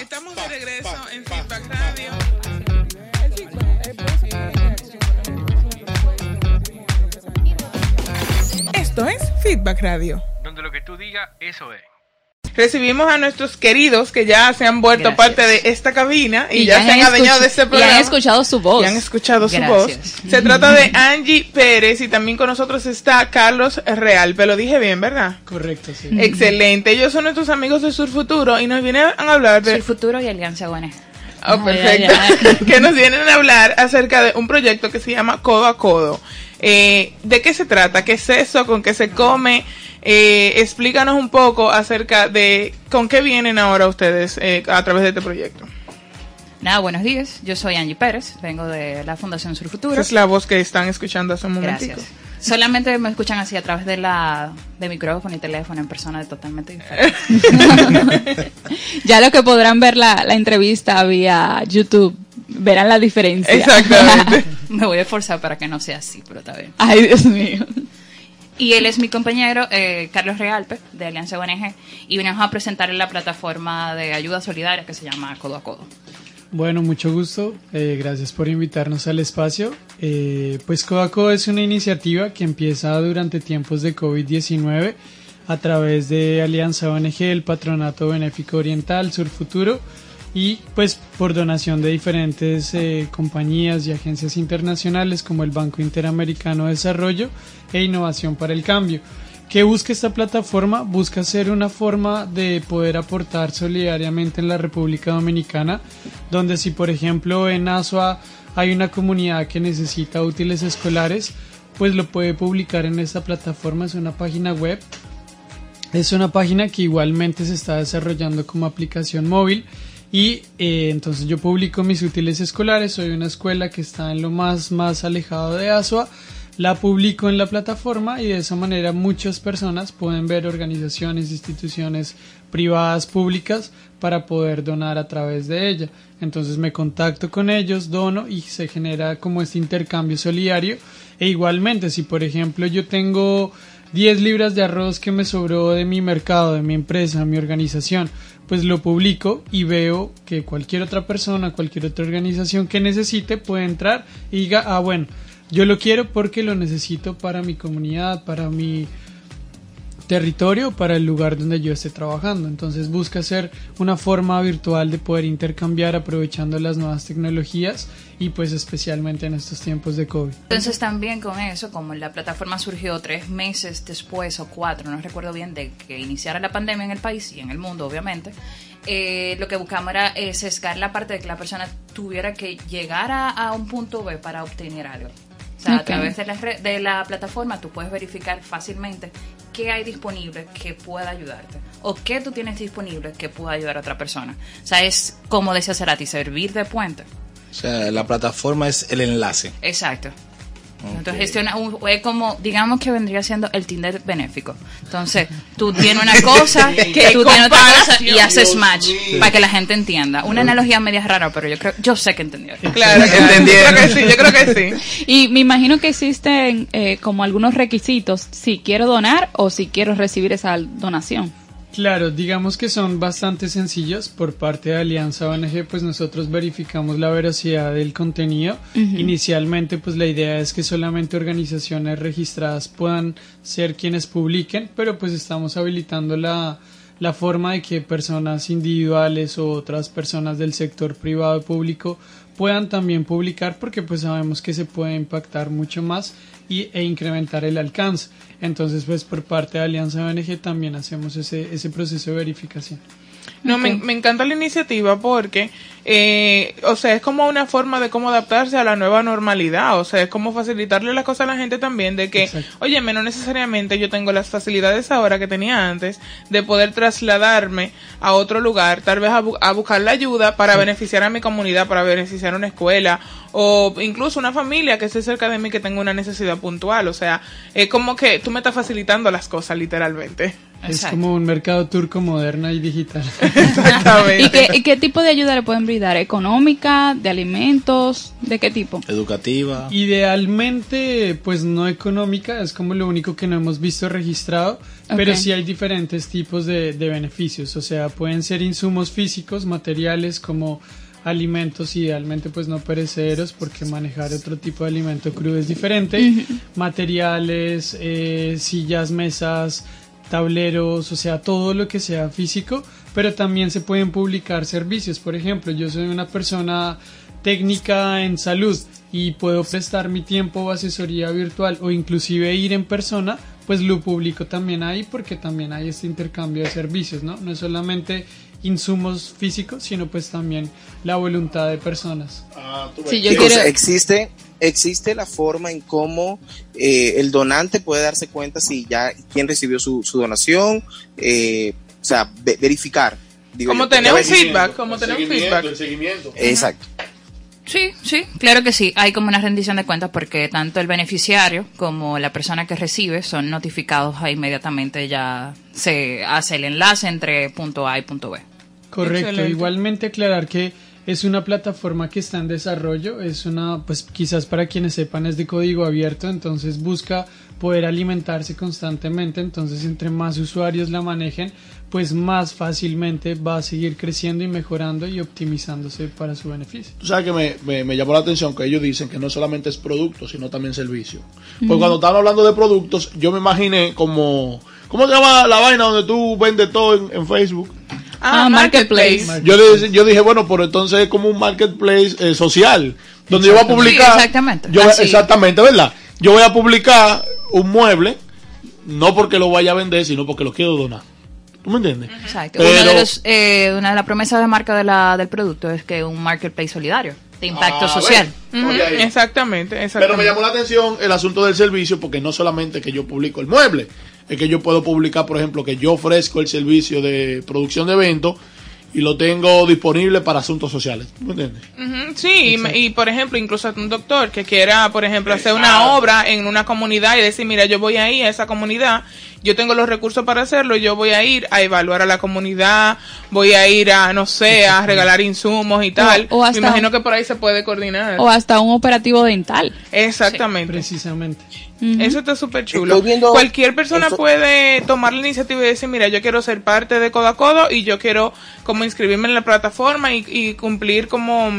Estamos de regreso en Feedback Radio. Esto es Feedback Radio. Donde lo que tú digas, eso es. Recibimos a nuestros queridos que ya se han vuelto Gracias. parte de esta cabina y, Y ya, ya se han han adueñado de este y han programa. escuchado su voz. Y han escuchado su voz. Se trata de Angie Pérez y también con nosotros está Carlos Real. Pero lo dije bien, ¿verdad? Correcto, sí. Excelente. Ellos son nuestros amigos de Sur Futuro y nos vienen a hablar de... El futuro y Alianza ONG. Oh, perfecto. que nos vienen a hablar acerca de un proyecto que se llama Codo a Codo. Eh, ¿De qué se trata? ¿Qué es eso? ¿Con qué se come? Eh, explícanos un poco acerca de con qué vienen ahora ustedes eh, a través de este proyecto. Nada, buenos días. Yo soy Angie Pérez, vengo de la Fundación Sur Futuro. Esa es la voz que están escuchando hace un momentico. Gracias. Solamente me escuchan así a través de la de micrófono y teléfono en persona totalmente diferente. Ya lo que podrán ver la, la entrevista vía YouTube, verán la diferencia. Exactamente. me voy a esforzar para que no sea así, pero está bien. Ay, Dios mío. Y él es mi compañero, eh, Carlos Realpe, de Alianza ONG, y venimos a presentarle la plataforma de ayuda solidaria que se llama Codo a Codo. Bueno, mucho gusto. Eh, gracias por invitarnos al espacio. Eh, pues Codaco es una iniciativa que empieza durante tiempos de COVID-19 a través de Alianza ONG, el Patronato Benéfico Oriental, Sur Futuro y pues por donación de diferentes eh, compañías y agencias internacionales como el Banco Interamericano de Desarrollo e Innovación para el Cambio. ¿Qué busca esta plataforma? Busca ser una forma de poder aportar solidariamente en la República Dominicana, donde si por ejemplo en Asua hay una comunidad que necesita útiles escolares, pues lo puede publicar en esta plataforma, es una página web. Es una página que igualmente se está desarrollando como aplicación móvil y eh, entonces yo publico mis útiles escolares, soy una escuela que está en lo más más alejado de Asua, la publico en la plataforma y de esa manera muchas personas pueden ver organizaciones, instituciones privadas, públicas para poder donar a través de ella. Entonces me contacto con ellos, dono y se genera como este intercambio solidario e igualmente si por ejemplo yo tengo 10 libras de arroz que me sobró de mi mercado, de mi empresa, de mi organización, pues lo publico y veo que cualquier otra persona, cualquier otra organización que necesite puede entrar y diga, ah, bueno, yo lo quiero porque lo necesito para mi comunidad, para mi territorio, para el lugar donde yo esté trabajando. Entonces busca ser una forma virtual de poder intercambiar aprovechando las nuevas tecnologías y pues especialmente en estos tiempos de COVID. Entonces también con eso, como la plataforma surgió tres meses después o cuatro, no recuerdo bien, de que iniciara la pandemia en el país y en el mundo, obviamente, eh, lo que buscamos era eh, sesgar la parte de que la persona tuviera que llegar a, un punto B para obtener algo. O sea, a Ok. través de la, red- de la plataforma tú puedes verificar fácilmente qué hay disponible que pueda ayudarte o qué tú tienes disponible que pueda ayudar a otra persona. O sea, es como decía Cerati, servir de puente. O sea, la plataforma es el enlace. Exacto. Ok. Entonces gestiona un, es como, digamos que vendría siendo el Tinder benéfico. Entonces, tú tienes una cosa, que tú tienes otra cosa y haces match para que la gente entienda. Una analogía media rara, pero yo creo, yo sé que entendieron. Claro, que Entendieron. Yo creo que sí, yo creo que sí. Y me imagino que existen eh, como algunos requisitos si quiero donar o si quiero recibir esa donación. Claro, digamos que son bastante sencillos por parte de Alianza ONG, pues nosotros verificamos la veracidad del contenido. Inicialmente, pues la idea es que solamente organizaciones registradas puedan ser quienes publiquen, pero pues estamos habilitando la, la forma de que personas individuales o otras personas del sector privado y público puedan también publicar porque pues sabemos que se puede impactar mucho más y, e incrementar el alcance. Entonces pues por parte de Alianza ONG también hacemos ese, ese proceso de verificación. No, me, me encanta la iniciativa porque, eh, o sea, es como una forma de cómo adaptarse a la nueva normalidad, o sea, es como facilitarle las cosas a la gente también de que, oye, no necesariamente yo tengo las facilidades ahora que tenía antes de poder trasladarme a otro lugar, tal vez a, bu- a buscar la ayuda para beneficiar a mi comunidad, para beneficiar a una escuela o incluso una familia que esté cerca de mí que tenga una necesidad puntual, o sea, es como que tú me estás facilitando las cosas literalmente. Es como un mercado turco moderna y digital. Exactamente. ¿Y qué, y qué tipo de ayuda le pueden brindar? ¿Económica? ¿De alimentos? ¿De qué tipo? Educativa. Idealmente, pues no económica, es como lo único que no hemos visto registrado, pero sí hay diferentes tipos de, de beneficios, o sea, pueden ser insumos físicos, materiales como alimentos, idealmente pues no perecederos, porque manejar otro tipo de alimento crudo es diferente, materiales, eh, sillas, mesas, tableros, o sea, todo lo que sea físico, pero también se pueden publicar servicios. Por ejemplo, yo soy una persona técnica en salud y puedo prestar mi tiempo o asesoría virtual o inclusive ir en persona, pues lo publico también ahí porque también hay este intercambio de servicios, ¿no? No es solamente insumos físicos, sino pues también la voluntad de personas. Yo Sí, o quiero... existe, existe la forma en cómo eh, el donante puede darse cuenta si ya quién recibió su, su donación, eh, o sea, ve- verificar. digo Como tener un feedback, como tener un feedback. Exacto. Sí, sí, claro que sí. Hay como una rendición de cuentas porque tanto el beneficiario como la persona que recibe son notificados ahí inmediatamente ya se hace el enlace entre punto A y punto B. Correcto, Excelente. igualmente aclarar que es una plataforma que está en desarrollo, es una, pues quizás para quienes sepan es de código abierto, entonces busca poder alimentarse constantemente, entonces entre más usuarios la manejen, pues más fácilmente va a seguir creciendo y mejorando y optimizándose para su beneficio. Tú sabes que me, me- me llamó la atención que ellos dicen que no solamente es producto, sino también servicio. Pues cuando estaban hablando de productos, yo me imaginé como... ¿Cómo se llama la vaina donde tú vendes todo en, en Facebook? Ah, Ah, marketplace. marketplace. Yo, le- yo dije, bueno, pero entonces es como un marketplace eh, social, donde yo voy a Exactamente. publicar... Sí, exactamente. Yo Así. exactamente, ¿verdad? Yo voy a publicar un mueble, no porque lo vaya a vender, sino porque lo quiero donar. ¿Tú me entiendes? Exacto. Pero- Una, de los, eh, una de las promesas de marca de la, del producto es que un marketplace solidario, de impacto Ah, social. ahí. Exactamente, Pero me exactamente. llamó la atención el asunto del servicio porque no solamente que yo publico el mueble, es que yo puedo publicar, por ejemplo, que yo ofrezco el servicio de producción de eventos y lo tengo disponible para asuntos sociales. ¿Me entiendes? Sí, y y, por ejemplo, incluso un doctor que quiera, por ejemplo, hacer una obra en una comunidad y decir, mira, yo voy a ir a esa comunidad, yo tengo los recursos para hacerlo, yo voy a ir a evaluar a la comunidad, voy a ir a, no sé, a regalar insumos y tal. o hasta- Me imagino que por ahí se puede coordinar. O hasta un operativo dental. Exactamente. Precisamente. Eso está súper chulo. Cualquier persona puede tomar la iniciativa y decir, mira, yo quiero ser parte de Codo a Codo y yo quiero como inscribirme en la plataforma y, y cumplir como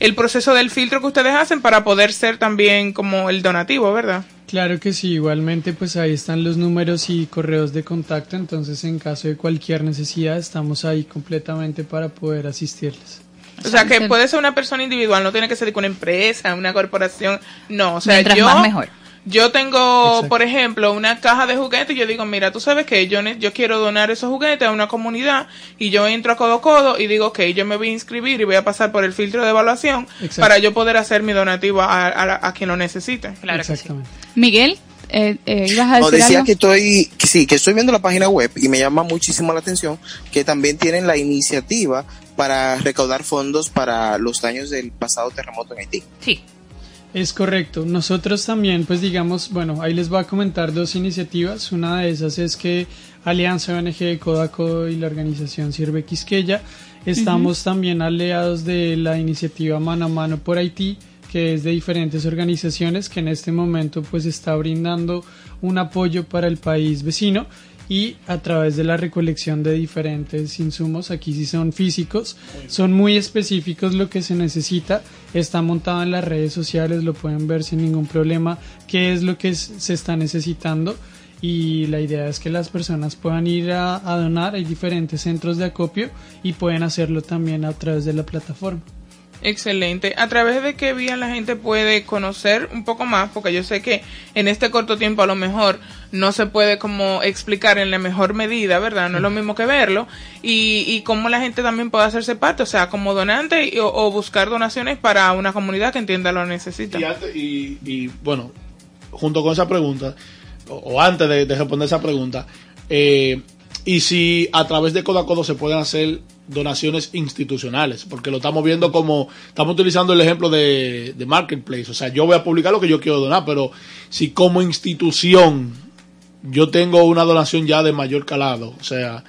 el proceso del filtro que ustedes hacen para poder ser también como el donativo, ¿verdad? Claro que sí, igualmente pues ahí están los números y correos de contacto, entonces en caso de cualquier necesidad estamos ahí completamente para poder asistirles. O sea, que puede ser una persona individual, no tiene que ser de una empresa, una corporación, no, o sea, Mientras yo más mejor. Yo tengo, Exacto. por ejemplo, una caja de juguetes y yo digo, mira, tú sabes que yo, ne- yo quiero donar esos juguetes a una comunidad y yo entro a Codo a Codo y digo, ok, yo me voy a inscribir y voy a pasar por el filtro de evaluación Exacto. para yo poder hacer mi donativo a, a- a quien lo necesite. Claro que sí. Exactamente. Miguel, eh, eh, ibas a No, decir decía algo? que estoy, que sí, que estoy viendo la página web y me llama muchísimo la atención que también tienen la iniciativa para recaudar fondos para los daños del pasado terremoto en Haití. Sí. Es correcto. Nosotros también, pues digamos, bueno, ahí les voy a comentar dos iniciativas. Una de esas es que Alianza ONG Codo y la organización Sirve Quisqueya estamos también aliados de la iniciativa Mano a Mano por Haití, que es de diferentes organizaciones que en este momento pues está brindando un apoyo para el país vecino y a través de la recolección de diferentes insumos, aquí sí son físicos, son muy específicos lo que se necesita, está montado en las redes sociales, lo pueden ver sin ningún problema, qué es lo que se está necesitando y la idea es que las personas puedan ir a, a donar, hay diferentes centros de acopio y pueden hacerlo también a través de la plataforma. Excelente. ¿A través de qué vía la gente puede conocer un poco más? Porque yo sé que en este corto tiempo a lo mejor no se puede como explicar en la mejor medida, ¿verdad? No es lo mismo que verlo. Y, y cómo la gente también puede hacerse parte, o sea, como donante y- o, o buscar donaciones para una comunidad que entienda lo necesita. Y, y- y, bueno, junto con esa pregunta, o, o antes de, de responder esa pregunta, eh, y si a través de Codo a Codo se pueden hacer donaciones institucionales, porque lo estamos viendo como, estamos utilizando el ejemplo de, de Marketplace, o sea, yo voy a publicar lo que yo quiero donar, pero si como institución yo tengo una donación ya de mayor calado. O sea,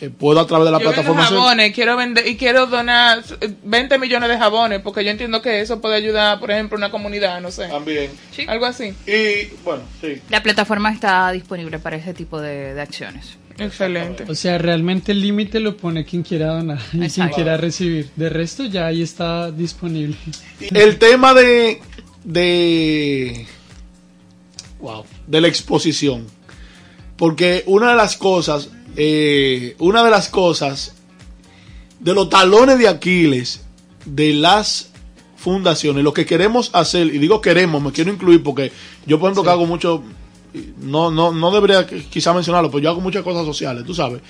eh, puedo a través de la Yo vendo plataforma... hacer- jabones, quiero vender y quiero donar eh, 20 millones de jabones porque yo entiendo que eso puede ayudar, por ejemplo, a una comunidad, no sé. También. Sí. Algo así. Y bueno, sí. La plataforma está disponible para ese tipo de, de acciones. Excelente. O sea, realmente el límite lo pone quien quiera donar y quien quiera recibir. De resto ya ahí está disponible. El tema de, de, wow, de la exposición. Porque una de las cosas, eh, una de las cosas de los talones de Aquiles de las fundaciones, lo que queremos hacer, y digo queremos, me quiero incluir porque yo por ejemplo que hago mucho, no, no, no debería quizá mencionarlo, pero yo hago muchas cosas sociales, tú sabes.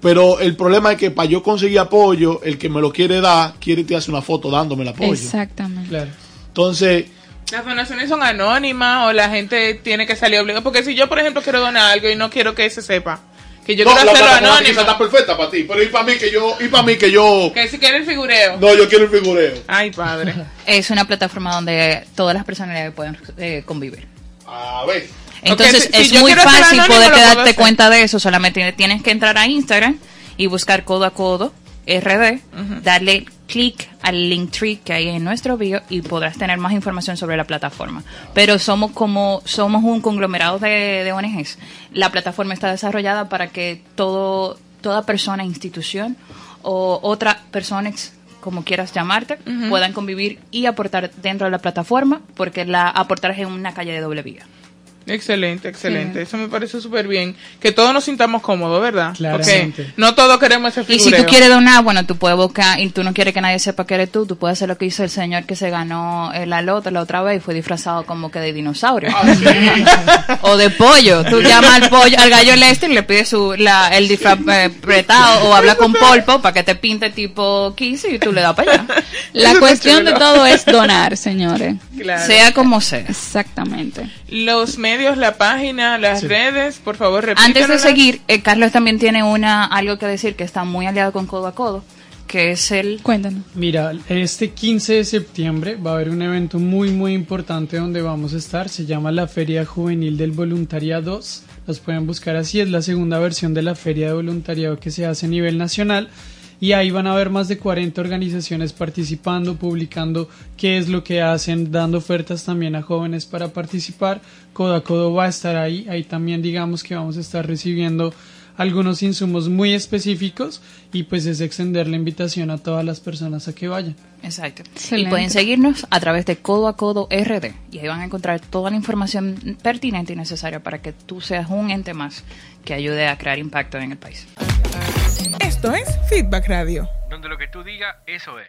Pero el problema es que para yo conseguir apoyo, el que me lo quiere dar, quiere tirarse una foto dándome el apoyo. Exactamente. Claro. Entonces, Las donaciones son anónimas o la gente tiene que salir obligada. Porque si yo, por ejemplo, quiero donar algo y no quiero que se sepa, que yo no, quiero la hacerlo anónimo, estar perfecta para ti, pero y para mí que yo, y para mí que yo, que si quiere el figureo. no, yo quiero el figureo. Ay, padre. Es una plataforma donde todas las personalidades pueden eh, convivir. A ver. Entonces si es muy fácil anónimo, poder darte cuenta de eso. Solamente tienes que entrar a Instagram y buscar codo a codo RD, darle clic al link tree que hay en nuestro bio y podrás tener más información sobre la plataforma. Pero somos como somos un conglomerado de, de ONGs. La plataforma está desarrollada para que todo toda persona, institución o otra persona ex- como quieras llamarte, puedan convivir y aportar dentro de la plataforma, porque la aportar es en una calle de doble vía. Excelente, excelente. Eso me parece súper bien. Que todos nos sintamos cómodos, ¿verdad? Claramente. Porque no todos queremos ese Y figureo. si tú quieres donar, bueno, tú puedes buscar y tú no quieres que nadie sepa que eres tú, tú puedes hacer lo que hizo el señor que se ganó eh, la lota la otra vez y fue disfrazado como que de dinosaurio. o de pollo. Tú llamas al pollo, al gallo Lester y le pides su, la, el disfraz eh, o habla con Polpo para que te pinte tipo Kiss y tú le das para allá. La Eso cuestión de todo es donar, señores. Claro. Sea como sea. Exactamente. Los medios, la página, las Sí. redes, por favor, Antes de seguir, eh, Carlos también tiene una algo que decir que está muy aliado con Codo a Codo, que es el... Cuéntanos. Mira, este 15 de septiembre va a haber un evento muy muy importante donde vamos a estar, se llama la Feria Juvenil del Voluntariado 2, los pueden buscar así, es la segunda versión de la Feria de Voluntariado que se hace a nivel nacional y ahí van a haber más de 40 organizaciones participando, publicando qué es lo que hacen, dando ofertas también a jóvenes para participar, Codo a Codo va a estar ahí, ahí también digamos que vamos a estar recibiendo algunos insumos muy específicos y pues es extender la invitación a todas las personas a que vayan. Exacto. Excelente. Y pueden seguirnos a través de Codo a Codo RD. Y ahí van a encontrar toda la información pertinente y necesaria para que tú seas un ente más que ayude a crear impacto en el país. Esto es Feedback Radio. Donde lo que tú digas, eso es.